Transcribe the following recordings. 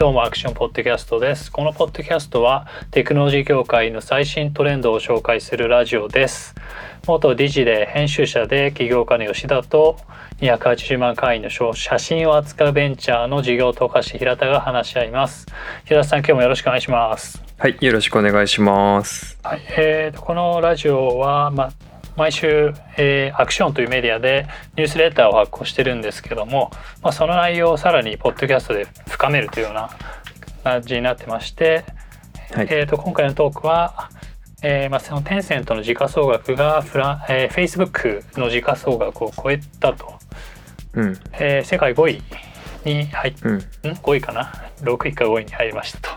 どうもアクションポッドキャストです。このポッドキャストはテクノロジー業界の最新トレンドを紹介するラジオです。元理事で編集者で起業家の吉田と280万会員の写真を扱うベンチャーの事業投下師平田が話し合います。平田さん今日もよろしくお願いします。はいよろしくお願いします。はいえーと、このラジオはま毎週、えー、アクションというメディアでニュースレターを発行してるんですけども、まあ、その内容をさらにポッドキャストで深めるというような感じになってまして、はい、えーと、今回のトークは、えーまあ、そのテンセントの時価総額がフラ、えー、Facebook の時価総額を超えたと、うん。えー、世界5位に入っ、うん、5位かな？6位か5位に入りましたと、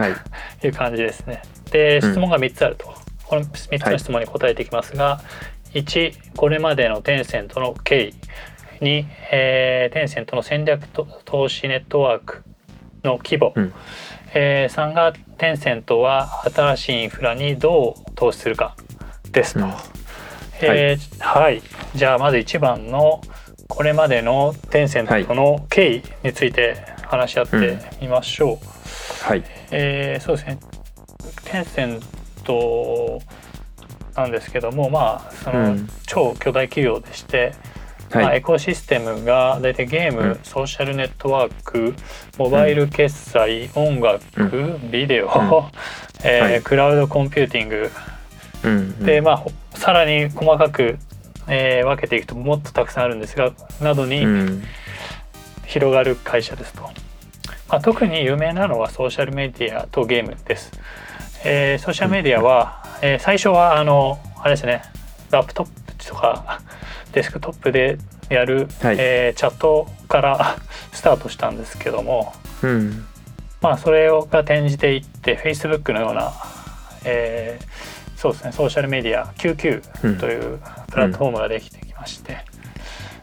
はい、いう感じですね。で質問が3つあると。この3つの質問に答えていきますが、はい、1これまでのテンセントの経緯。2、えー、テンセントの戦略投資ネットワークの規模、うん、えー、3がテンセントは新しいインフラにどう投資するか。です。と。うん、えー、はい、はい、じゃあまず1番のこれまでのテンセントの経緯について話し合ってみましょう。うん、はい、えー、そうですね。テンセントなんですけどもまあその超巨大企業でして、うん、まあ、エコシステムが大体ゲーム、うん、ソーシャルネットワークモバイル決済、うん、音楽、ビデオ、えーはい、クラウドコンピューティング、でまあさらに細かく、えー、分けていくともっとたくさんあるんですがなどに広がる会社ですと。まあ、特に有名なのはソーシャルメディアとゲームです。えー、ソーシャルメディアは、えー、最初はあのあれですねラップトップとか デスクトップでやる、はい、えー、チャットから スタートしたんですけども、うん、まあそれをが転じていって Facebook のような、えー、そうですねソーシャルメディア QQ というプラットフォームができてきまして、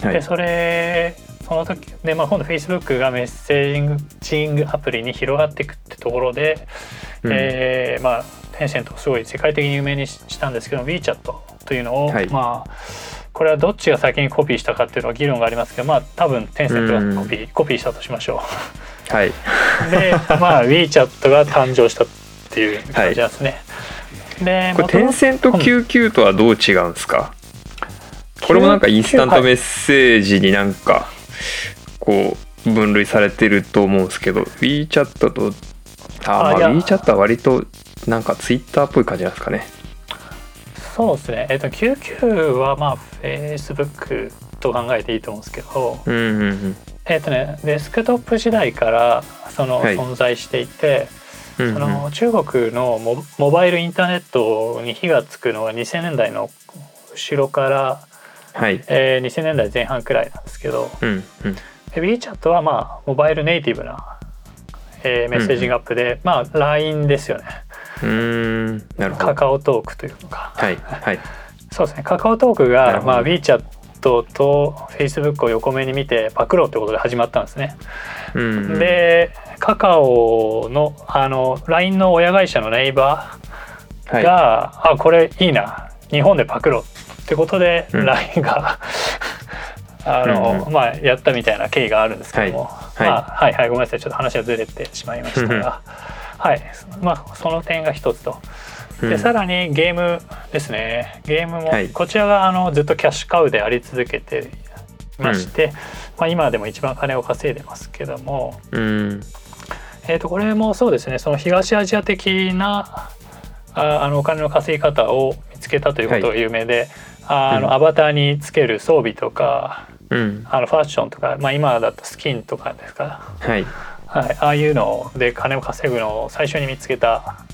うん、でそれその時で、まあ、今度 Facebook がメッセージングアプリに広がっていくってところで、うん、えー、まあテンセントをすごい世界的に有名にしたんですけど WeChat というのを、はい、まあこれはどっちが先にコピーしたかっていうのは議論がありますけどまあ多分テンセントがコピー、うん、コピーしたとしましょう。はい、でまあ WeChat が誕生したっていう感じなんですね。はい、でこれテンセント99とはどう違うんですか、これもなんかインスタントメッセージになんかこう分類されてると思うんですけど WeChat とあまあ WeChat は割となんか Twitter っぽい感じなんですかね。そうですね。えっ、と QQ はまあ Facebook と考えていいと思うんですけど、うんうんうん、えっ、とねデスクトップ時代からその存在していて、はい、その中国のモモバイルインターネットに火がつくのが2000年代の後ろから、はい。えー、2000年代前半くらいなんですけど、うんうん、WeChat はまあモバイルネイティブな、えー、メッセージアップで、うん、まあ LINE ですよね。うんなるほどカカオトークというのか。はいはい。そうですね。カカオトークがまあ WeChat と Facebook を横目に見てパクろうってことで始まったんですね。うん、でカカオのあの LINE の親会社のネイバーが、はい、あこれいいな日本でパクろうってことで、うん、LINE があの、うんうん、まあやったみたいな経緯があるんですけども、はい、まあ、はいはいごめんなさい。ちょっと話がずれてしまいましたが。はい。まあその点が一つと。でさらにゲームですね。ゲームも、こちらがあのずっとキャッシュカウであり続けていまして、うん、まあ、今でも一番金を稼いでますけども、うん、えー、とこれもそうですね。その東アジア的なああのお金の稼ぎ方を見つけたということが有名で、はい、あの、アバターにつける装備とかうん、あのファッションとか、まあ、今だとスキンとかですか、はい。はい、ああいうので金を稼ぐのを最初に見つけた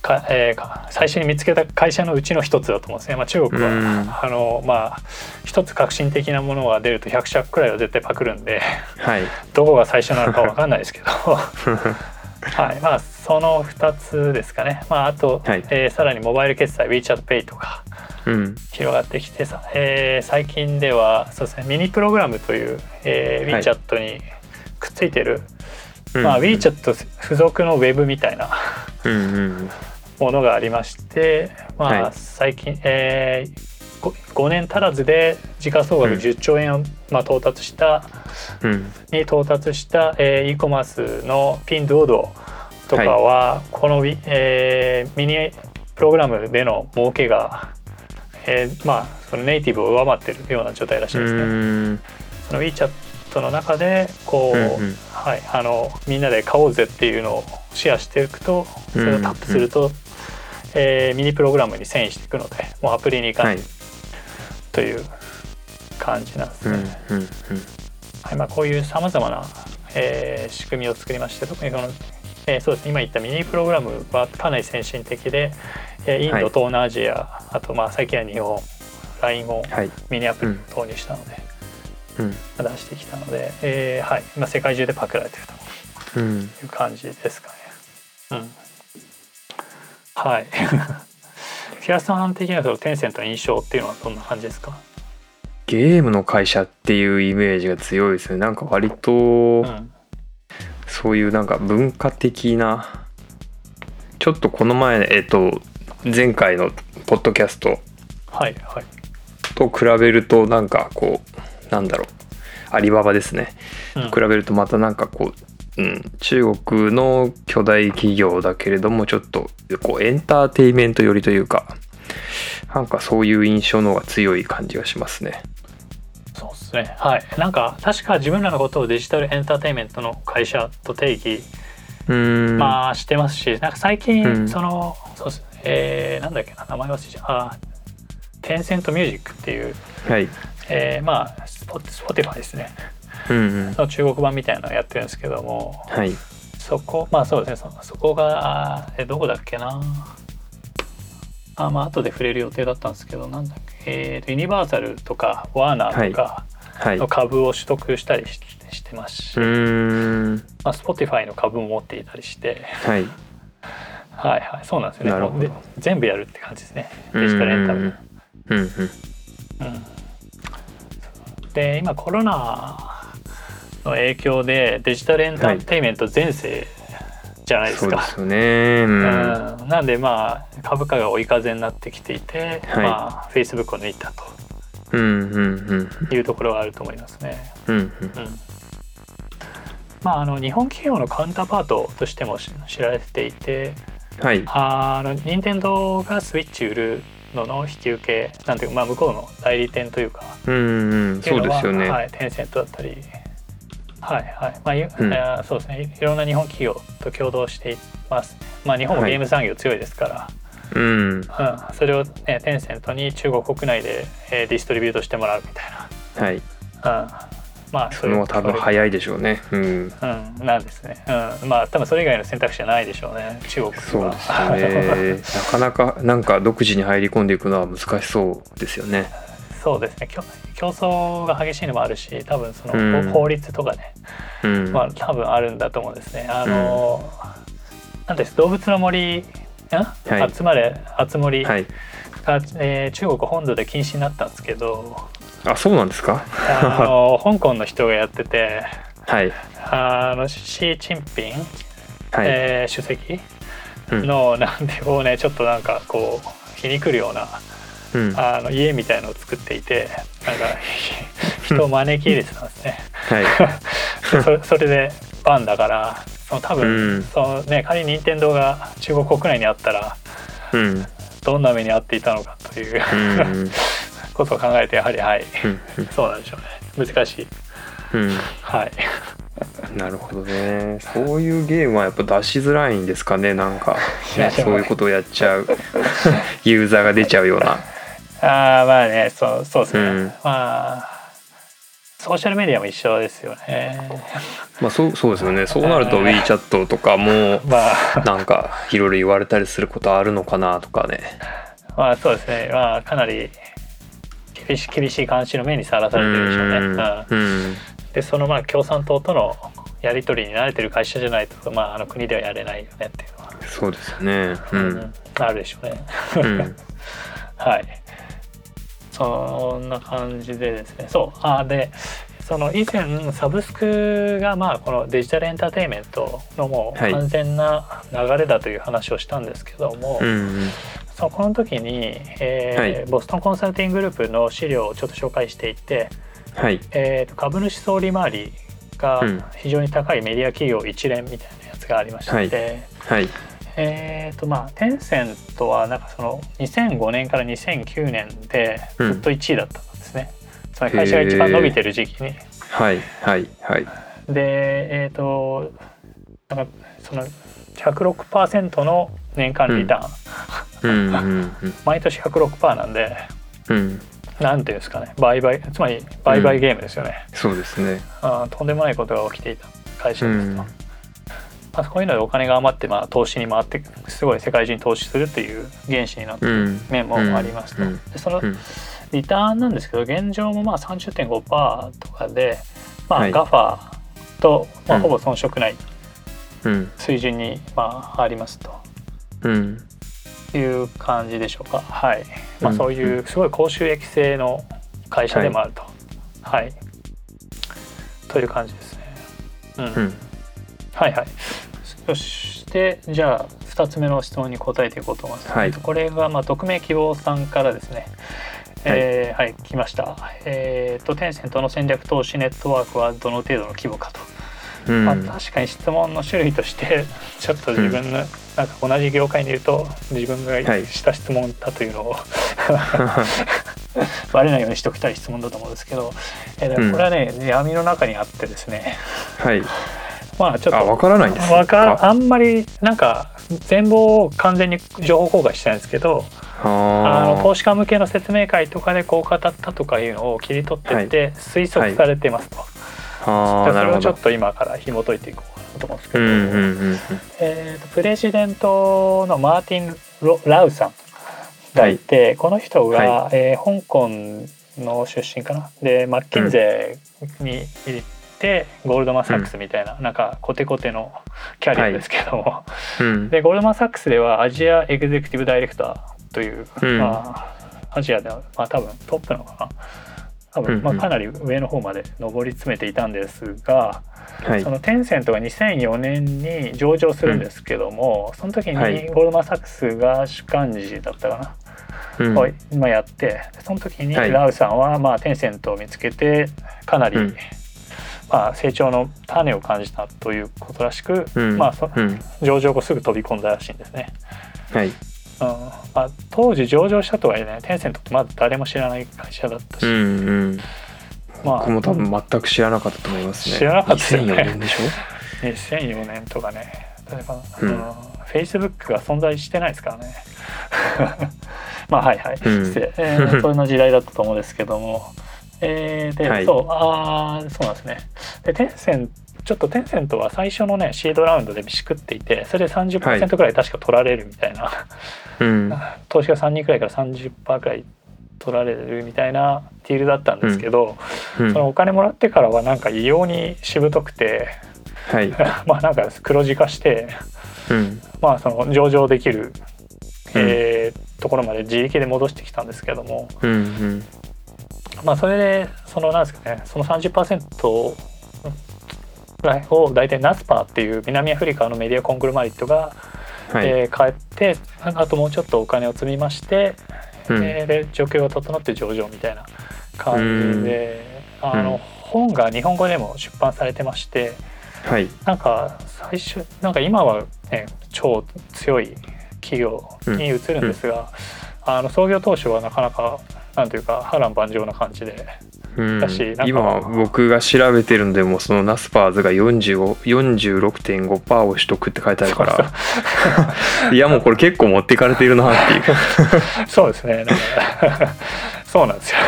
か、えー、最初に見つけた会社のうちの一つだと思うんですね、まあ、中国は、うん、あのまあ一つ革新的なものが出ると100社くらいは絶対パクるんで、はい、どこが最初なのか分かんないですけど はい。まあその2つですかね、まあ、あと、はい、えー、さらにモバイル決済 WeChatPay とか広がってきてさ、うん、えー、最近ではそうですねミニプログラムという、えー、WeChat にくっついてる、はい、まあ、WeChat 付属のウェブみたいなものがありまして、まあ、最近、えー、5年足らずで時価総額10兆円を、まあ、到達したうん。に到達した、えー、e コマースのピンドードとかは、このウィ、えーミニプログラムでの儲けが、えーまあそのネイティブを上回ってるような状態らしいですね。うん。その WeChat の中でこう、うんうん。はい、あのみんなで買おうぜっていうのをシェアしていくとそれをタップすると、えーミニプログラムに遷移していくのでもうアプリに行かないはいという感じなんですうんね。うんうん。はいまあ、こういうさまざまな、えー仕組みを作りまして特にこの、えーそうですね今言ったミニプログラムはかなり先進的で、えーインド、はい東南アジアあとまあ最近は日本 LINE をはい。ミニアプリに投入したので、うん。出してきたので、えーはい。今世界中でパクられてると。うん。いう感じですかね。うん、はい。平田さん的にはそのテンセントの印象っていうのはどんな感じですか？ゲームの会社っていうイメージが強いですね。なんか割とうん、そういうなんか文化的なちょっとこの前えっと前回のポッドキャストはいはい。と比べるとなんかこうなんだろう。アリババですね。うん。比べるとまたなんかこう、うん、中国の巨大企業だけれどもちょっとこうエンターテインメント寄りというかなんかそういう印象の方が強い感じがしますね。そうですね。はい。なんか確か自分らのことをデジタルエンターテインメントの会社と定義、まあしてますし、なんか最近、うんそのそうですえー、なんだっけな名前忘れちゃう。あ、テンセントミュージックっていう、はい。えー、まあスポスポティファイですね。うんうん。中国版みたいなのをやってるんですけども、はい。そこまあそうですね。そそこがえどこだっけな。あまあ後で触れる予定だったんですけどなんだっけ。えーとユニバーサルとかワーナーとかの株を取得したりししてますし、ーん。まあ、Spotify の株も持っていたりして。はい。はいはい。そうなんですよね。なるほど。で全部やるって感じですね。デジタルエンタメ。うん。うんうん。うん。で今コロナの影響でデジタルエンターテインメント全盛じゃないですか、そうですよね。うん。うんなんでまあ株価が追い風になってきていて、はいまあ Facebook を抜いたうんうんうんというところがあると思いますね。うんうん。うん、まああの日本企業のカウンターパートとしてもし知られていて、はい。あの任天堂がスイッチ売るのの引き受けなんていうかまあ向こうの代理店というかうんうん。そううですよね。はい、テンセントだったり。はいはい。まあゆうん。えーそうですね。いいろんな日本企業と共同しています、まあ、日本もはい。ゲーム産業強いですから、うん。うん、それを、ね、テンセントに中国国内で、えーディストリビュートしてもらうみたいはい。な、うん、まあその方が多分い早いでしょうね。うん。うん、なんですね、うん、まあ多分それ以外の選択肢はないでしょうね。中国は。そうですよね。なかなかなんか独自に入り込んでいくのは難しそうですよね。そうですね。競競争が激しいのもあるし多分その、うん。法律とかね、うん。まあ多分あるんだと思うんですね。あの、なんです動物の森ん、い。集まれ集まりが、はい。えー中国本土で禁止になったんですけど。あ、そうなんですか？あの 香港の人がやってて。はい。あのシー・チンピン、はい。えー主席うん。のなんてこうねちょっとなんかこう皮肉るようなうん。はあの家みたいのを作っていてなんか 人を招き入れてたんですね。い。で そそれでバンだからその多分、うんそのね仮に任天堂が中国国内にあったらうん。どんな目に遭っていたのかという、うん。ことを考えてやはりはいうん。そうなんでしょうね難しいうん。はいなるほどね。そういうゲームはやっぱ出しづらいんですかね。なんか、そういうことをやっちゃうユーザーが出ちゃうような。ああまあねそうそうですね、うんまあソーシャルメディアも一緒ですよねまあそうそうですよね。そうなると WeChat とかもまあなんかいろいろ言われたりすることあるのかなとかね。まあそうですねまあかなり厳し厳しい監視の目にさらされてるでしょうね、うんうんうん。でそのまあ共産党とのやり取りに慣れてる会社じゃないと、まあ、あの国ではやれないよねっていうのは、そうですよね。ううんん。あるでしょうね。うん。はいそんな感じでですね。そう。あでその以前サブスクがまあこのデジタルエンターテインメントのもうはい。完全な流れだという話をしたんですけども、うん。そのこの時に、えーはい。ボストンコンサルティンググループの資料をちょっと紹介していて、はい。えーと株主総利回りがうん。非常に高いメディア企業一連みたいなやつがありまして、はい。はいえーとまあテンセントはなんかその2005年から2009年でずっと1位だったんですね、つまり会社が一番伸びてる時期に。はいはいはい。でえっ、となんかその106%の年間リターン、うんうん毎年106%なんでうん。うんなんていうんですかね。売買つまり売買ゲームですよね、そうですね。あーとんでもないことが起きていた会社ですと、うんまあ、そういうのでお金が余って、まあ、投資に回ってすごい世界中に投資するっていう原資になってるうん面もありますと、うんでそのうんリターンなんですけど現状もまあ30.5%とかで、まあ、はいガファと、まあ、うんほぼ遜色ないうん水準に、まあ、ありますとうんいう感じでしょうか。はい。まあ、うんそういうすごい高収益性の会社でもあると。はい。という感じですね。うん。うんはいはい。そしてじゃあ2つ目の質問に答えていこうと思います。はい。えっとこれがまあ匿名希望さんからですね。えーはい、来ました。えっ、とテンセントの戦略投資ネットワークはどの程度の規模かと。うん。まあ、確かに質問の種類として ちょっと自分の、なんか同じ業界にいると自分がはい。した質問だというのを、バレないようにしておきたい質問だと思うんですけど、えーこれはね、闇の中にあってですね。はいまあちょっとあわからないんですわかあ。んまりなんか全貌を完全に情報公開してないんですけどあのあ投資家向けの説明会とかでこう語ったとかいうのを切り取ってって推測されてますと。あじゃあそれをちょっと今から紐解いていこうかなと思うんですけど、うんうんうんえーとプレジデントのマーティン・ロラウさんがいて、この人が、はえー香港の出身かな。でマッキンゼーに行って、ゴールドマン・サックスみたいな、なんかコテコテのキャリアですけども、うん。でゴールドマン・サックスではアジアエグゼクティブ・ダイレクターという、うん。まあ、アジアでは、まあ、多分トップなのかな。多分、まあ、うん。うんかなり上の方まで上り詰めていたんですが、はい。そのテンセントが2004年に上場するんですけども、その時にゴはい。ールドマン・サックスが主幹事だったかな、うん。をまあ、やってでその時にはい。ラウさんはまあテンセントを見つけてかなり、うんまあ、成長の種を感じたということらしく、うん。まあ、そうん。上場後すぐ飛び込んだらしいんですね。はい。うん。まあ、当時上場したとはいえねテンセントってまだ誰も知らない会社だったし、うんうん。まあ僕も多分全く知らなかったと思いますね。知らなかったよね。2004年でしょ？2004年とかね。例えば、うん。うん、Facebook が存在してないですからね。まあはいはい、うん。失礼、えーそんな時代だったと思うんですけどもえーで、はい。そうあーそうなんですね。でテンセンちょっとテンセントは最初のねシードラウンドでしくっていてそれで30%くらい確か取られるみたいな、うん。投資家3人くらいから30%くらい取られるみたいなディールだったんですけど、うん。そのお金もらってからはなんか異様にしぶとくてはい。まあなんか黒字化してうん。まあその上場できる、えーところまで自力で戻してきたんですけどもうんうんまあそれでそのなんですかねその30%ぐらいを大体ナスパーっていう南アフリカのメディアコングルマリットが、はい。えー買ってあともうちょっとお金を積みまして、うん。えーで状況が整って上場みたいな感じで、あの、うん。本が日本語でも出版されてましてはい。なんか最初なんか今はね超強い企業に移るんですが、あの創業当初はなかなかなんというか波乱万丈な感じで。うん。今僕が調べてるんでもうそのナスパーズが45 46.5%を取得って書いてあるから。いやもうこれ結構持っていかれてるなっていう、そうですね。なんか そうなんですよ、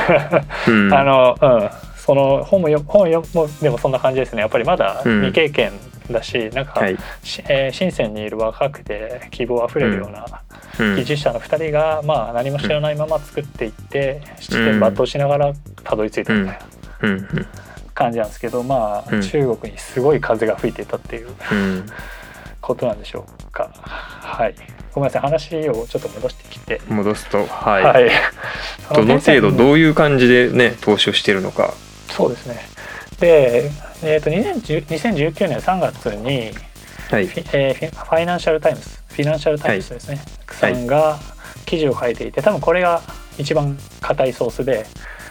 うん、あのうん。その本もよ本よもでもそんな感じですね。やっぱりまだうん。未経験だし、なんか、はい、しえー深センにいる若くて希望あふれるようなうん。技術者の2人が、まあ、何も知らないまま作っていって七点抜刀しながらたどり着いたみたいなうん。感じなんですけど、まあ、うん。中国にすごい風が吹いていたっていううん。ことなんでしょうか。はい。ごめんなさい話をちょっと戻してきて、戻すとはい、はい。そどの程度うどういう感じでね投資をしてるのか。そうですね。で、えー、と2010 2019年3月にはい。フィ,、えーファイナンシャル・タイムズフィナンシャル・タイムズですね、さんが記事を書いていて多分これが一番硬いソースで、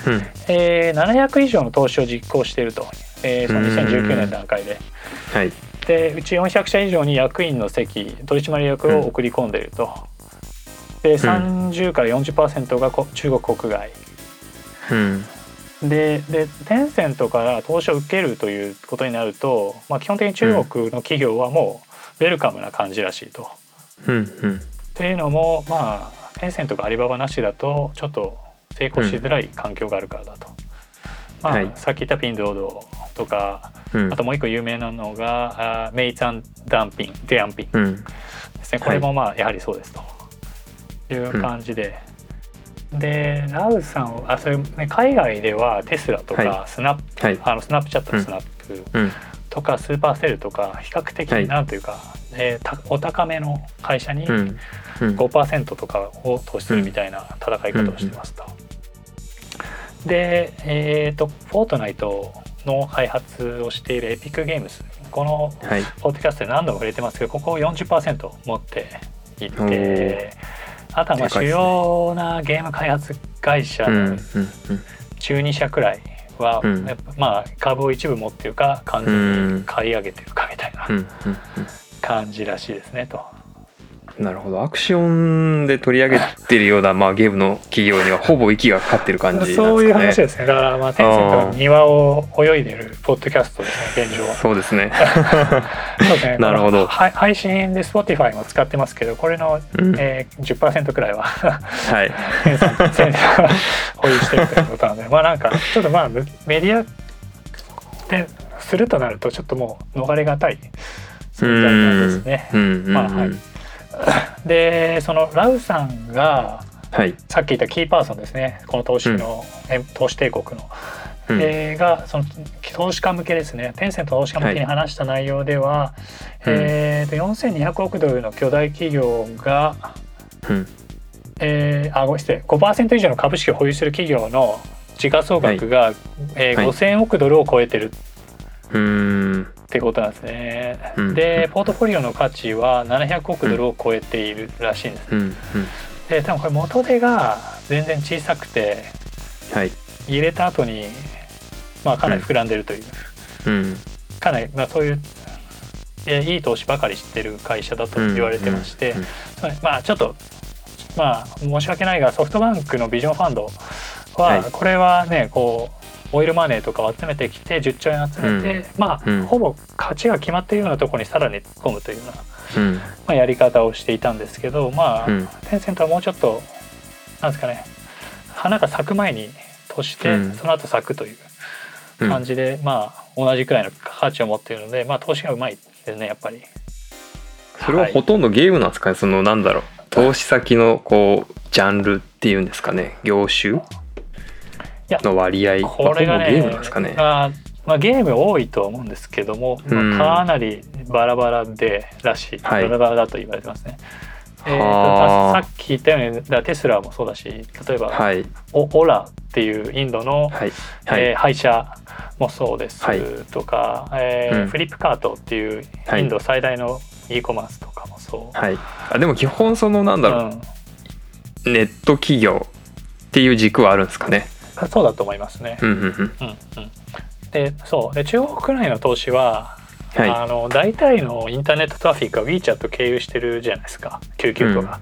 うん。えー700以上の投資を実行していると、えーその2019年段階で。はい。でうち400社以上に役員の席取締役を送り込んでいると。で30から40%がこ中国国外。うんででテンセントから投資を受けるということになると、まあ、基本的に中国の企業はもうウェルカムな感じらしいと。うんうんというのもまあテンセントがアリババなしだとちょっと成功しづらい環境があるからだと。まあはいさっき言ったピンドードとかうんあともう一個有名なのがあメイツァンダンピンデアンピンうんですねこれもまあやはりそうですという感じで。でラウさんはあそれ、ね、海外ではテスラとかはスナップ、はい。あのスナップチャットのうん。スナップうん。とかスーパーセルとか比較的はい。なんというか、えーたお高めの会社にうん。うん。5%とかを投資するみたいな戦い方をしてますと。で、えー、とフォートナイトの開発をしているエピックゲームスこのはい。ポッドキャストで何度も触れてますけどここを40%持っていおてあとはまあ主要なゲーム開発会社の中2社くらいは、うん。やっぱまあ株を一部持ってるか完全に買い上げてるかみたいな。感じらしいですねと。うんなるほど。アクションで取り上げてるような、まあ、ゲームの企業にはほぼ息がかかってる感じね。そういう話ですね。だからまあテンセントの庭を泳いでるポッドキャストですね現状は。そうですね。そうですね。なるほど。配信で Spotify も使ってますけどこれの、うん。えー、10%くらいははい。テンセントが保有してるということなので。まあなんかちょっとまあメメディアでするとなるとちょっともう逃れがたい存在なんですね。まあはい でそのラウさんがはい。さっき言ったキーパーソンですね。この投資の、え投資帝国の、うん。えーがその投資家向けですね。テンセント投資家向けに話した内容では、うん。えーと4200億ドルの巨大企業が、うん。えーあごめんなさい5%以上の株式を保有する企業の時価総額が、えーはい。5000億ドルを超えてるうーん。ってことなんですね。うん。でポートフォリオの価値は700億ドルを超えているらしいんです。うん。うん。で多分これ元手が全然小さくてはい。入れた後にまあかなり膨らんでるという、うん。かなりまあそういうえいい投資ばかりしてる会社だと言われてまして、まあちょっとまあ申し訳ないがソフトバンクのビジョンファンドは、はい。これはねこうオイルマネーとかを集めてきて10兆円集めて、まあ、うん。ほぼ勝ちが決まっているようなところにさらに突っ込むというような、うん。まあ、やり方をしていたんですけどまあ、うん。テンセントはもうちょっとなんですかね花が咲く前に投して、うん。その後咲くといううん。感じで、まあ同じくらいの価値を持っているので、まあ、投資がうまいですねやっぱり。それはほとんどゲームなんですかねそのなんだろう投資先のこうジャンルっていうんですかね業種やの割合これがねゲームなんですかね。あーまあ、ゲーム多いとは思うんですけども、うん。まあ、かなりバラバラでらしい、はい。バラバラだと言われてますね。えーさっき言ったようにだテスラもそうだし例えば、はい。オオラっていうインドの、はい。はい、えー配車もそうですはい。とか、えーうん。フリップカートっていうはいインド最大の e コマースとかもそう。はい。あでも基本そのなんだろう、うん。ネット企業っていう軸はあるんですかねそうだと思いますね。うんうんうん。うんうん、でそう。で中国内の投資は、はい。あの大体のインターネットトラフィックは WeChat 経由してるじゃないですか。救急とか、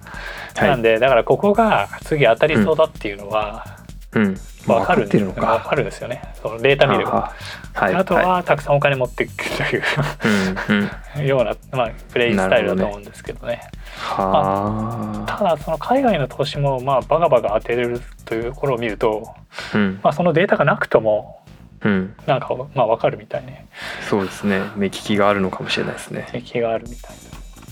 はい。なんでだからここが次当たりそうだっていうのはうん分かる,、分ってるのか。分かるんですよね。そのデータ見れば。はいあとははたくさんお金持っていくという。ような、まあ、プレイスタイルだと思うんですけどね。はあ。ただその海外の投資もまあバカバカ当てれるというところを見ると、うん。まあ、そのデータがなくともうん。なんかまあ分かるみたいね。そうですね。目利きがあるのかもしれないですね。敵があるみたい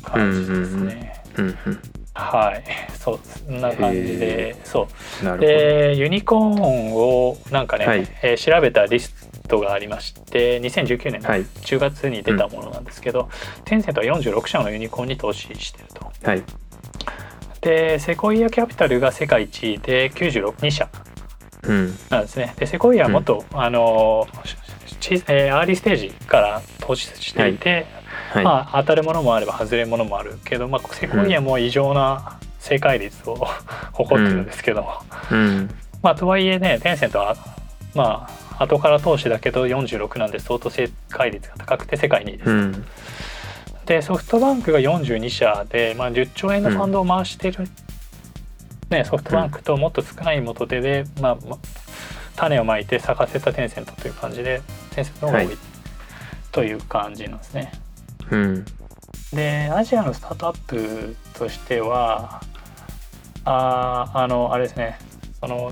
な感じですね。うんうんはい。そうそんな感じでそう。でユニコーンをなんかね、はい。えー調べたリストがありまして2019年のはい。10月に出たものなんですけど、テンセントは46社のユニコーンに投資してると。はい。でセコイアキャピタルが世界一位で962社。うん。なんですね。でセコイアはもっと、あのちえーアーリーステージから投資していて、はい。まあ当たるものもあれば外れるものもあるけど、まあ、セコイアも異常な正解率を 誇ってるんですけども、うん。まあとはいえねテンセントはまあ後から投資だけど46なんで相当正解率が高くて世界2位です。うん。でソフトバンクが42社で、まあ、10兆円のファンドを回してる、ね、ソフトバンクともっと少ない元手で、まあ、ま種をまいて咲かせたテンセントという感じでテンセントの方が多はいい。という感じなんですね。うん。でアジアのスタートアップとしてはあーあのあれですね。その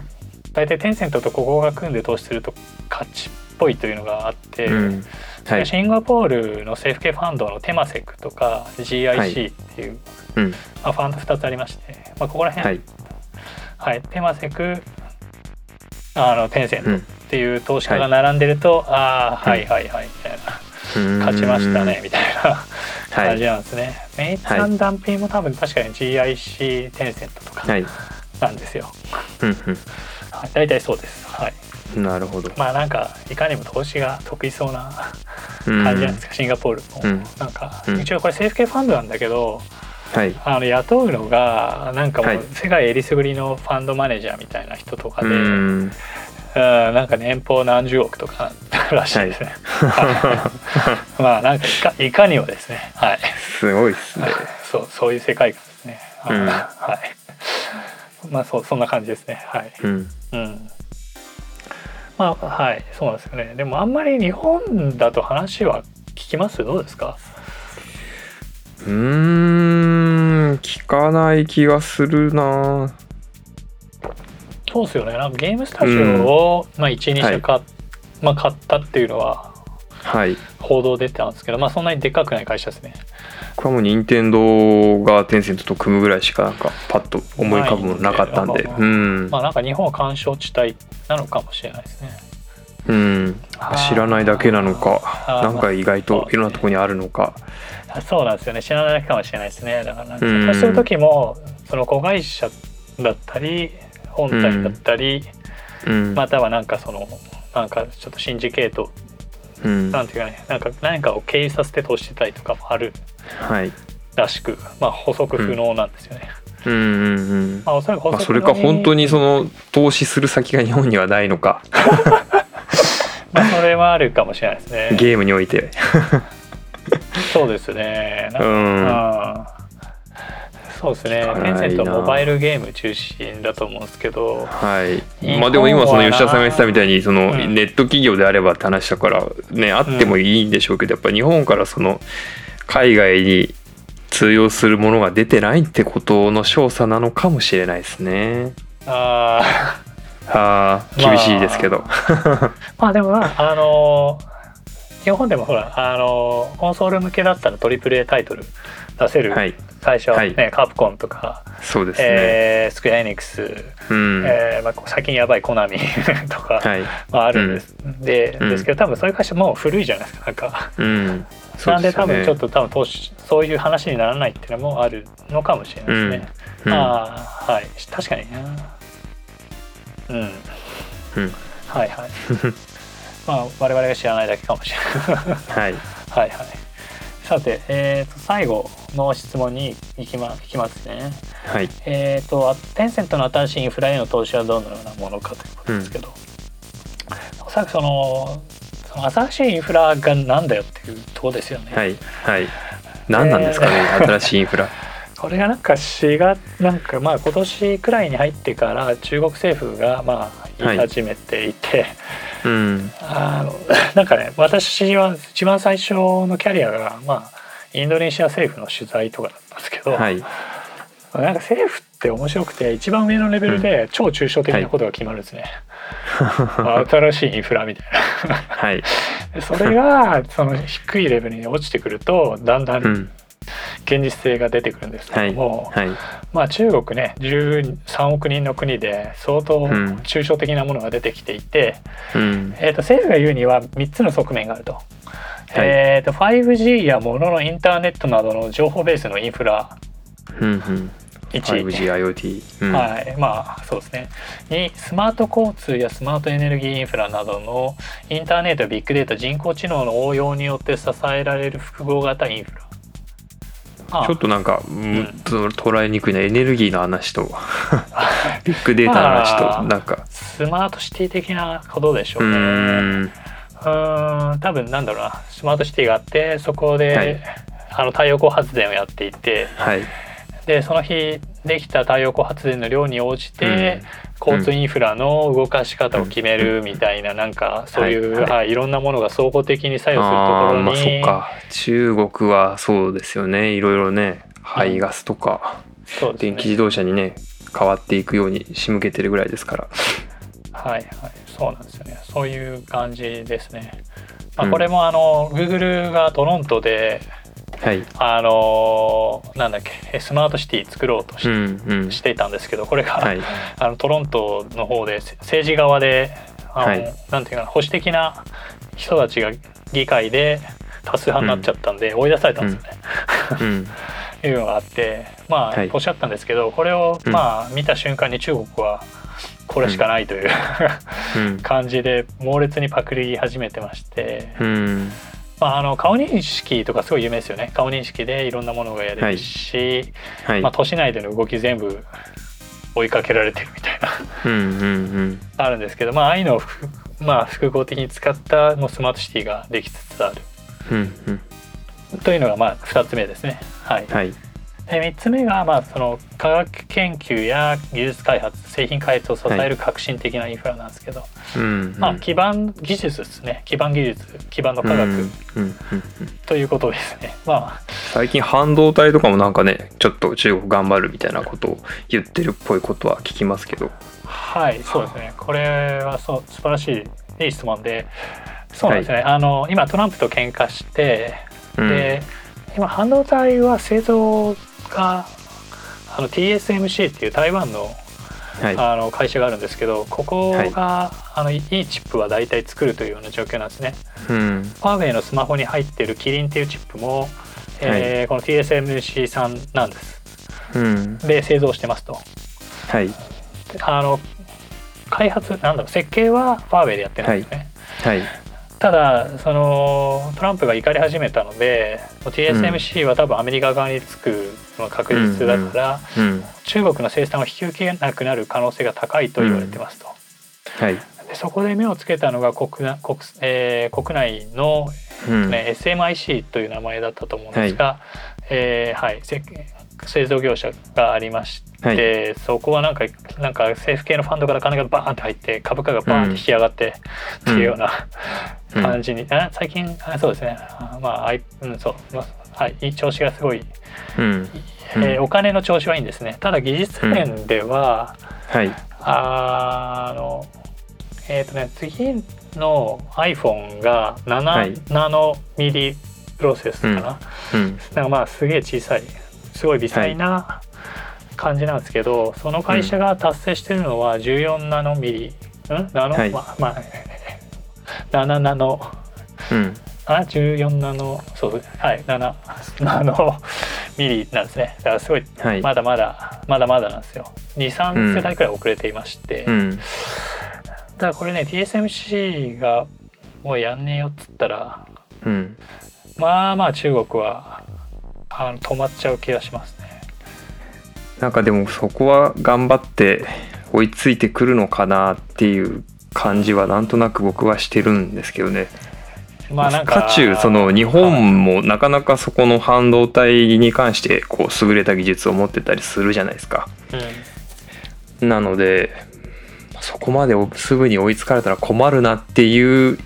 大体テンセントとここが組んで投資すると勝ちっぽいというのがあって、うん。はい。シンガポールの政府系ファンドのテマセクとか GIC っていう、うん。まあ、ファンド2つありまして、まあ、ここら辺、はい。はい、テマセクあのテンセントっうん。ていう投資家が並んでると、ああはいはいはい勝ちましたねみたいなはい。感じなんですね。メイツアンダンピーも多分確かに GIC テンセントとかはい。なんですよ。うんはい、大体そうです。はい。うんなるほど。まあなんかいかにも投資が得意そうなうん。感じないですか、シンガポールも。うん。なんか、うん。一応これ政府系ファンドなんだけど、はい。あの雇うのがなんかもはい。う世界えりすぐりのファンドマネージャーみたいな人とかで、ううんんなんか年俸何十億とからしいですね。はいまあなんかいかにもですね。はい。すごいっすねそうそういう世界観ですね。うんはい。まあそうそんな感じですね。はい。うんうん。まあはいそうなんですよね。でもあんまり日本だと話は聞きます？どうですか？うーん聞かない気がするなそうですよね。なんかゲームスタジオを、まあ一二社買っ、まあ買ったっていうのははい。報道出てたんですけど、まあそんなにでっかくない会社ですね。これはもう任天堂がテンセントと組むぐらいしかなんかパッと思い浮かぶものなかったんで。うん。まあなんか日本は干渉地帯なのかもしれないですね。うん。知らないだけなのか。なんか意外といろんなとこにあるのか。あそうなんですよね。知らないだけかもしれないですね。だからなんかうん。投資する時もその子会社だったり本体だったり、うん。またはなんかそのなんかちょっとシンジケートうん。なんていうかねなんか何かを経由させて投資してたりとかもあるはい。らしくまあ補足不能なんですよね、うんうんうん。まあおそらく補まあ、足それか本当にそのの投資する先が日本にはないのか。まあそれはあるかもしれないですね。ゲームにおいて。そうですね。なんかうん。うんそうですね。テンセントはモバイルゲーム中心だと思うんですけどはい。まあでも今その吉田さんが言ってたみたいにそのうん。ネット企業であればって話だからねあってもいいんでしょうけどやっぱ日本からその海外に通用するものが出てないってことの証左なのかもしれないですね。ああああ厳しいですけど。まあでもまああの日本でもほらあのコンソール向けだったら AAA タイトル出せる、はい。最初はね、はい。カプコンとか、そうですね。えースクエアエニックス、うん。えーまあ、最近やばいコナミ とか、はい。まあ、あるんです、でうん。ですけど多分そういう会社もう古いじゃないですかなん。か、うん。そなうんでよね。です多分ちょっと多分投資そういう話にならないっていうのもあるのかもしれないですね、うん。ああはい。確かになうん。うん。はいはい。まあ我々が知らないだけかもしれない。はい。はいはいさて、えー、と最後の質問に行き,、ま、行きますねはい。えっ、とテンセントの新しいインフラへの投資はどのようなものかということですけど、おそらくそのその新しいインフラがなんだよっていうところですよね、はい。はい。何なんですかね、新しいインフラ。これがなんか4月なんかまあ今年くらいに入ってから中国政府がまあ言い始めていて、うん。あのなんかね私は一番最初のキャリアがまあインドネシア政府の取材とかだったんですけど、はい。なんか政府って面白くて一番上のレベルで超抽象的なことが決まるんですね。新しいインフラみたいな。はい。でそれがその低いレベルに落ちてくるとだんだうんん。現実性が出てくるんですけはい。ども、はい。まあ中国ね13億人の国で相当ん抽象的なものが出てきていて、うん。えー、と政府が言うには3つの側面があると。いえー、と 5G や物のインターネットなどの情報ベースのインフラうん。うん。1 5G、IoT。うん。はい、まあそうですね。2スマート交通やスマートエネルギーインフラなどのインターネットビッグデータ人工知能の応用によって支えられる複合型インフラ。まあ。ちょっとなんか、うん捉えにくいなエネルギーの話と。ビッグデータの話まあとなんか。スマートシティ的なことでしょううね。うーん多分なんだろうな。スマートシティがあってそこで、はい。あの太陽光発電をやっていてはいでその日できた太陽光発電の量に応じて、うん。交通インフラの動かし方を決めるみたいな、なんかそういう、はいはい。はいいろんなものが総合的に作用するところに、まあそっか。中国はそうですよね。いろいろね排ガスとか、そうですね。電気自動車にね変わっていくように仕向けてるぐらいですから。はいはい。そうなんですよね。そういう感じですね。まあ、うん。これもあの、Google がトロントではい。あのなんだっけスマートシティ作ろうとし,、うんうん。していたんですけどこれが、はい。あのトロントの方でせ政治側であの、はい。なんていうかな保守的な人たちが議会で多数派になっちゃったんで、追い出されたんですよね。うん。いうのがあってまあ、はい。おっしゃったんですけどこれをうん。まあ見た瞬間に中国はこれしかないという、うん。感じで猛烈にパクり始めてまして、うんまあ、あの顔認識とかすごい有名ですよね。顔認識でいろんなものがやれるし、はい。まあ、都市内での動き全部追いかけられてるみたいな。うんうんあるんですけど、まあ、ああいうのをふまあ、複合的に使ったもうスマートシティができつつある。うんうん。というのがまあ2つ目ですね。はい、はいで3つ目がまあその科学研究や技術開発製品開発を支える革新的なインフラなんですけど、うん。まあ基盤技術ですね。基盤技術基盤の科学うん。うん。うん。うん。ということですね。まあ最近半導体とかもなんかねちょっと中国頑張るみたいなことを言ってるっぽいことは聞きますけど。はいそうですね。これはそう素晴らしいいい質問で。そうなんですね、あの今トランプと喧嘩してうん。で今半導体は製造があの TSMC っていう台湾のはいあの会社があるんですけどここが、あのいいチップは大体作るというような状況なんですね。うんファーウェイのスマホに入ってるキリンっていうチップも、えーこの TSMC さんなんです。うんで製造してますと。はいであの開発なんだろう設計はファーウェイでやってるんですね。はいただそのトランプが怒り始めたので TSMC は多分アメリカ側につくのが確実だから、うん中国の生産を引き受けなくなる可能性が高いと言われてますと。はい。でそこで目をつけたのが国な国,、えー国内の、うん。ね SMIC という名前だったと思うんですが、えーはい、せ製造業者がありまして、はい。そこはなんかなんか政府系のファンドから金がバーンって入って株価がバーンって引き上がって、っていうようなうん。感じに、あ最近あそうですね。あまああい、うん、そう、まあはい、いい調子がすごい、うん。えーお金の調子はいいんですね。ただ技術面では、はい。あのえっ、とね次の iPhone が7、はい。ナノミリプロセスかな、うん。なんかまあすげえ小さいすごい微細な感じなんですけど、その会社が達成してるのは14ナノミリ、ん？ナノ、はい。まあ、まあ、7ナノ。うん。あ14ナノ。そうはい7ナノミリなんですね。だからすごいはい。まだまだまだまだなんですよ。うん。23世代くらい遅れていまして、うん。だからこれね TSMC がもうやんねえよっつったらうん。まあまあ中国はあの止まっちゃう気がしますねなんかでもそこは頑張って追いついてくるのかなっていう感じはなんとなく僕はしてるんですけどね。まあなんか渦中その日本もなかなかそこの半導体に関してこう優れた技術を持ってたりするじゃないですか。うんなのでそこまですぐに追いつかれたら困るなっていう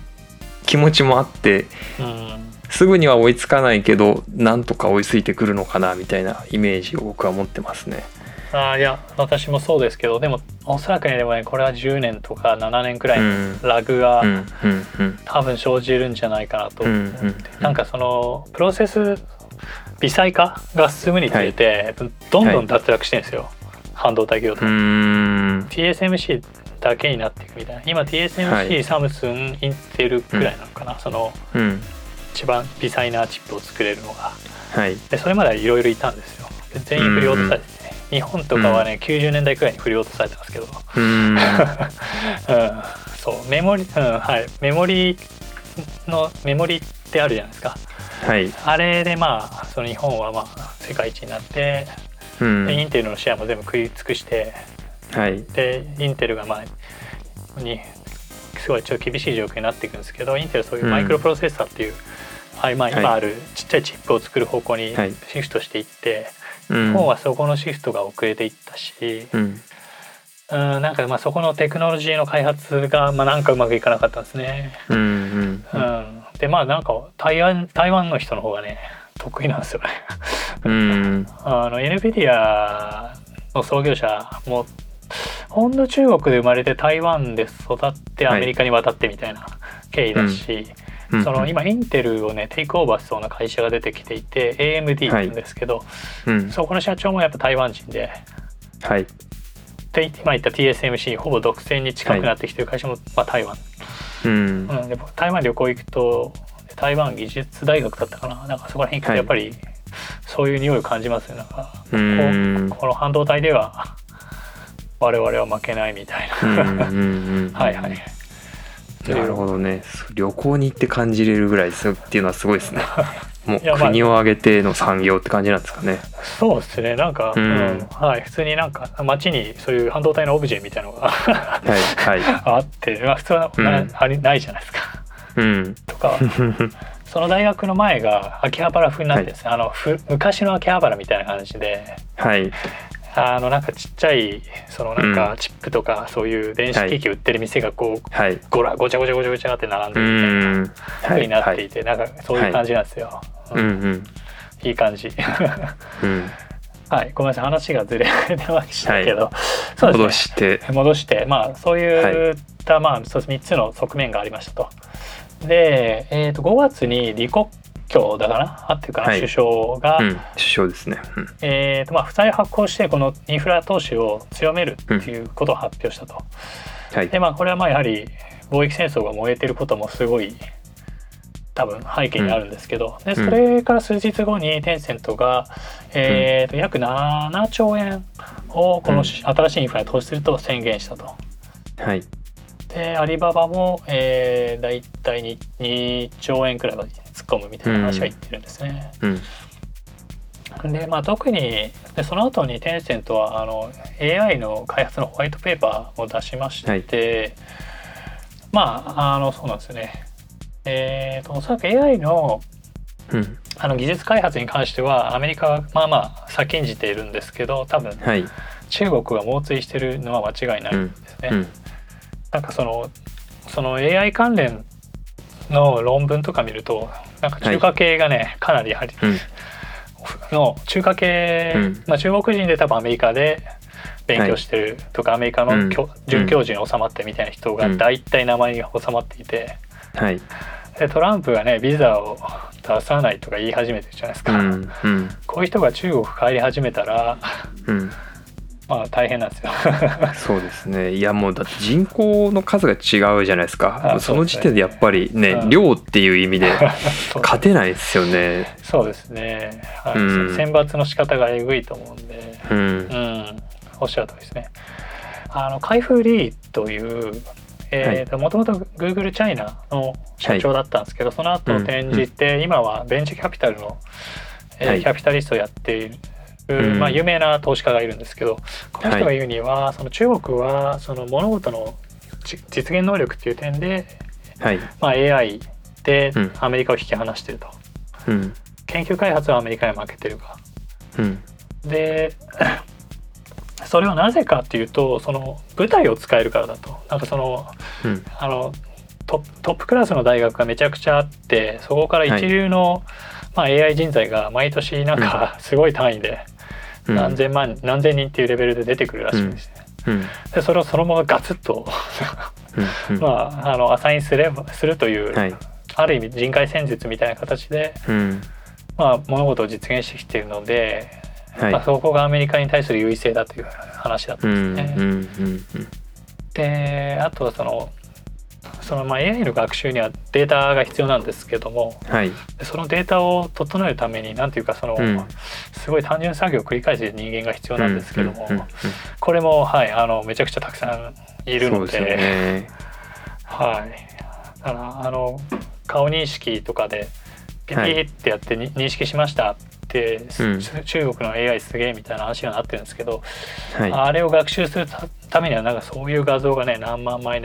気持ちもあってうんすぐには追いつかないけどなんとか追いついてくるのかなみたいなイメージを僕は持ってますね。あーいや私もそうですけどでもおそらくねでもねこれは10年とか7年くらいラグが多分生じるんじゃないかなとう。んうんなんかそのプロセス微細化が進むにつれて、どんどん脱落してるんですよ、半導体業界、うーん TSMC だけになっていくみたいな。今 TSMC、はい。サムスンインテルくらいなのかな、そのうん一番微細なチップを作れるのが。はい。でそれまではいろいろいたんですよ。で全員振り落とされてね、日本とかはね、90年代くらいに振り落とされてますけど、うーん。うん、そうメモリ、うんはい、メモリのメモリってあるじゃないですか。はい。あれでまあその日本はまあ世界一になって、うん。でインテルのシェアも全部食い尽くしてはい。でインテルがまあにすごいちょっと厳しい状況になっていくんですけどインテルはそういうマイクロプロセッサーっていう、はいまあ、今あるちっちゃいチップを作る方向にはい。シフトしていって、うん。日本はそこのシフトが遅れていったし、うん。うん、なんかまあそこのテクノロジーの開発がまあなんかうまくいかなかったんですね。うんうん。うん、でまあなんか台湾台湾の人の方がね得意なんですよね。うん。あの NVIDIA の創業者もほんの中国で生まれて台湾で育ってアメリカに渡ってみたいな経緯だし、うんその今インテルをねテイクオーバーしそうな会社が出てきていて AMD って言うんですけど、うん。そこの社長もやっぱ台湾人で。はい。で今言った TSMC ほぼ独占に近くなってきてる会社も、まあ、台湾、うん。うん、で僕台湾旅行行くと台湾技術大学だったかな。なんかそこら辺行くとやっぱりそういう匂いを感じますよ。なんかここの半導体では我々は負けないみたいうんな、はいはいなるほどね。旅行に行って感じれるぐらいすっていうのはすごいですね。もう国を挙げての産業って感じなんですかね。そうですね。なんか、ううん。んはい、普通になんか街にそういう半導体のオブジェみたいなのがはいはい。あって、まあ、普通はな,、うん。ありないじゃないですか。うん。とか その大学の前が秋葉原風になってですね、あのふ昔の秋葉原みたいな感じで。はいあのなんかちっちゃいそのなんうん。かチップとかそういう電子機器売ってる店がこう、はい。ごらごちゃごちゃごちゃごちゃって並んうでるみたいなん。はい。風になってはいいて、なんかそういう感じなんですよ。うんいい感じ。うん。はい、ごめんなさい。話がずれてましたけど、そう戻ですね。して。戻して。まあそういった、まあそう3つの側面がありましたと。で、えー、と5月に李克強だかなあっていうかな、はい。首相が、うん首相ですね。うん。えーとまあ、負債を発行してこのインフラ投資を強めるっていうことを発表したと。はい。でまあこれはまあやはり貿易戦争が燃えてることもすごい多分背景にあるんですけど、でそれから数日後にテンセントが、えーと約7兆円をこのし新しいインフラに投資すると宣言したと。はい。でアリババも、えー、大体に 2, 兆円くらいまで込むみたいな話が言ってるんですね。うん。でまあ特にでその後にテンセントはあの AI の開発のホワイトペーパーを出しまして、まああのそうなんですよね。えー、とおそらく AI のうん。あの技術開発に関してはアメリカはまあまあ先んじているんですけど多分はい。中国が猛追してるのは間違いないんですね。うん。なんかそのその AI 関連の論文とか見るとなんか中華系がね、かなりやはりうん。の中華系、うん。まあ、中国人で多分アメリカで勉強してるとか、アメリカの教うん。准教授に収まってみたいな人がうん。大体名前に収まっていて、はい。でトランプがねビザを出さないとか言い始めてるじゃないですうか、ん。うん。こういう人が中国帰り始めたらうんまあ大変なんですよ。そうですね。いやもうだって人口の数が違うじゃないですか。あその時点でやっぱりねうん。量っていう意味で 勝てないですよね。そうですね、はい。うん。選抜の仕方がえぐいと思うんで。うん。うん、おっしゃる通りですね。あのカイフ・リーという、えーともともと Google チャイナの社長だったんですけど、その後転じて、今はベンチャーキャピタルの、えーはい。キャピタリストをやっている、うんまあ、有名な投資家がいるんですけどこの人が言うには、その中国はその物事のじ実現能力っていう点で、はい。まあ、AI でうん。アメリカを引き離していると。うん。研究開発はアメリカに負けてるがうん。で それはなぜかっていうとその舞台を使えるからだと。なんかそのうん。あのトップトップクラスの大学がめちゃくちゃあってそこから一流の、まあ、AI 人材が毎年なんかすごい単位でうん何千万、何千人っていうレベルで出てくるらしいんですね。うん。でそれをそのままガツッと まああのアサインすればするという、はい。ある意味人海戦術みたいな形で、うん。まあ、物事を実現してきているので、はい。まあ、そこがアメリカに対する優位性だという話だったうん。ん。ですね。であとはそのそのまあ AI の学習にはデータが必要なんですけどもはい。そのデータを整えるために何ていうかその、うん。すごい単純作業を繰り返す人間が必要なんですけども、うんうんうん。これもはいあのめちゃくちゃたくさんいるのでね。はい。だからあの顔認識とかでピピってやってに認識しましたて、うん。中国の AI すげえみたいな話になってるんですけど、はい。あれを学習するたためにはなんかそういう画像がね何万枚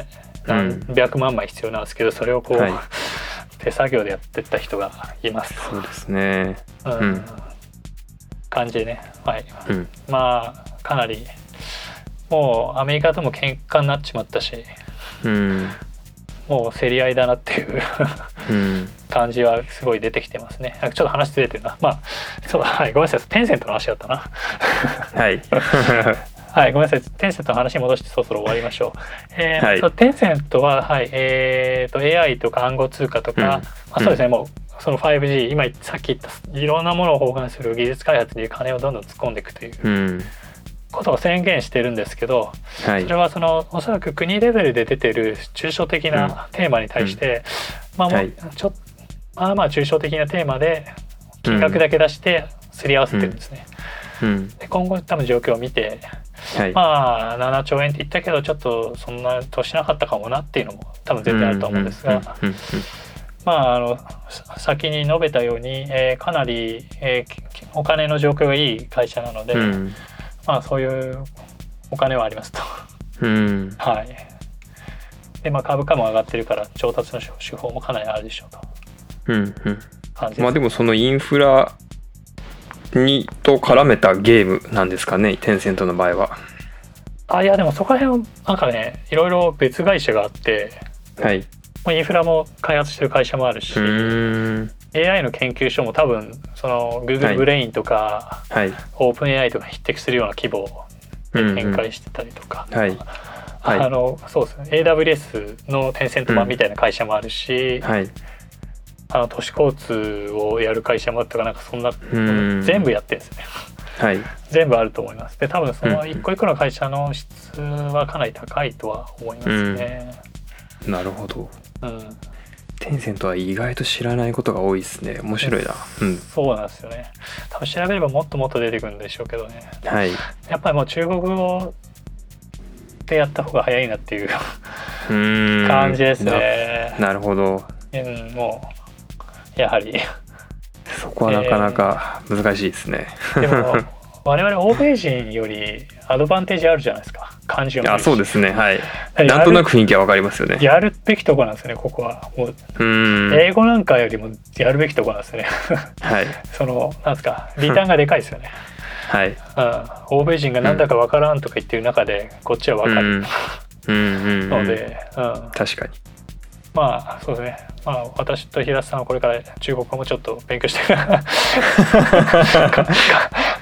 何百万枚必要なんですけどそれをこう、はい。手作業でやってった人がいますそうですね。と、うん。うん。感じでね、はい、うん。まあかなりもうアメリカとも喧嘩になっちまったしうん。もう競り合いだなっていううん。感じはすごい出てきてますね。ちょっと話ずれてるな。まあ、そうだ、はい、ごめんなさい。テンセントの話だったな。はい はい、ごめんなさい。テンセントの話に戻してそろそろ終わりましょう。えーはい。テンセントは、はい、えー、と AI とか暗号通貨とか、うん。まあ、そうですね、もうその 5G、今さっき言ったいろんなものを包含する技術開発に金をどんどん突っ込んでいくといううん。ことを宣言してるんですけど、はい。それはそのおそらく国レベルで出てる抽象的なテーマに対して、まあもうはい。ちょまあまあ抽象的なテーマで金額だけ出してすり合わせてるんですね。うん。で今後多分状況を見てはい。まあ7兆円って言ったけどちょっとそんなとしなかったかもなっていうのも多分全然あると思うんですが、まああのさ先に述べたように、えーかなり、えーきお金の状況がいい会社なので、うん。まあそういうお金はありますと。うん。はい。でまあ株価も上がってるから調達の手法もかなりあるでしょうと。うんうん。まあでもそのインフラにと絡めたゲームなんですかねテンセントの場合は。あいやでもそこら辺はなんかねいろいろ別会社があってはい。インフラも開発してる会社もあるし、AI の研究所も多分そのは Google い。ブレインとか、はい。オープン AI とかに匹敵するような規模で展開してたりとか、はい。はい。あのそうですね。AWS のテンセント版みたいな会社もあるし、はいあの都市交通をやる会社もあったかなんかそんな、ん。全部やってるんですね。はい。全部あると思います。で多分そのうん。一個一個の会社の質はかなり高いとは思いますね。なるほど。うん、テンセントは意外と知らないことが多いですね。面白いな。うん。そうなんですよね。多分調べればもっともっと出てくるんでしょうけどね。はい。やっぱりもう中国語でやった方が早いなっていう感じですね。ななるほど。うん、もうやはり。そこはなかなか難しいですね、でも 我々欧米人よりアドバンテージあるじゃないですか。漢字を見るあそうですね。はい。なんとなく雰囲気はわかりますよね。やるべきとこなんですよねここは。もう英語なんかよりもやるべきとこなんですよね。はい。そのなんですかリターンがでかいですよね、はい。うん、欧米人がなんだかわからんとか言ってる中でこっちはわかる。うん。うんうんうん。ので、うん、確かにまあそうですね。まあ私と平田さんはこれから中国語もちょっと勉強して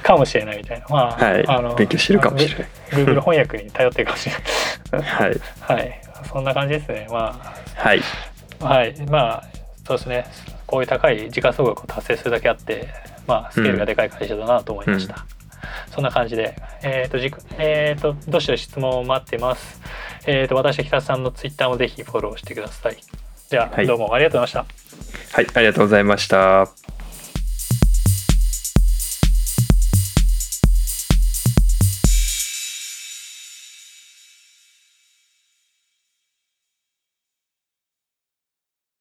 かもしれないみたいな。まあ、はい。あの勉強してるかもしれない。Google 翻訳に頼ってるかもしれない。はい。はい。そんな感じですね。まはい。あはい。まあそうですね。こういう高い時価総額を達成するだけあってまあスケールがでかい会社だなと思いました、そんな感じで、えっ、と、じくえっ、と、どしどし質問を待ってます。えっ、と、私と北さんのツイッターもぜひフォローしてください。じゃあ、はいどうもありがとうございました。はいありがとうございました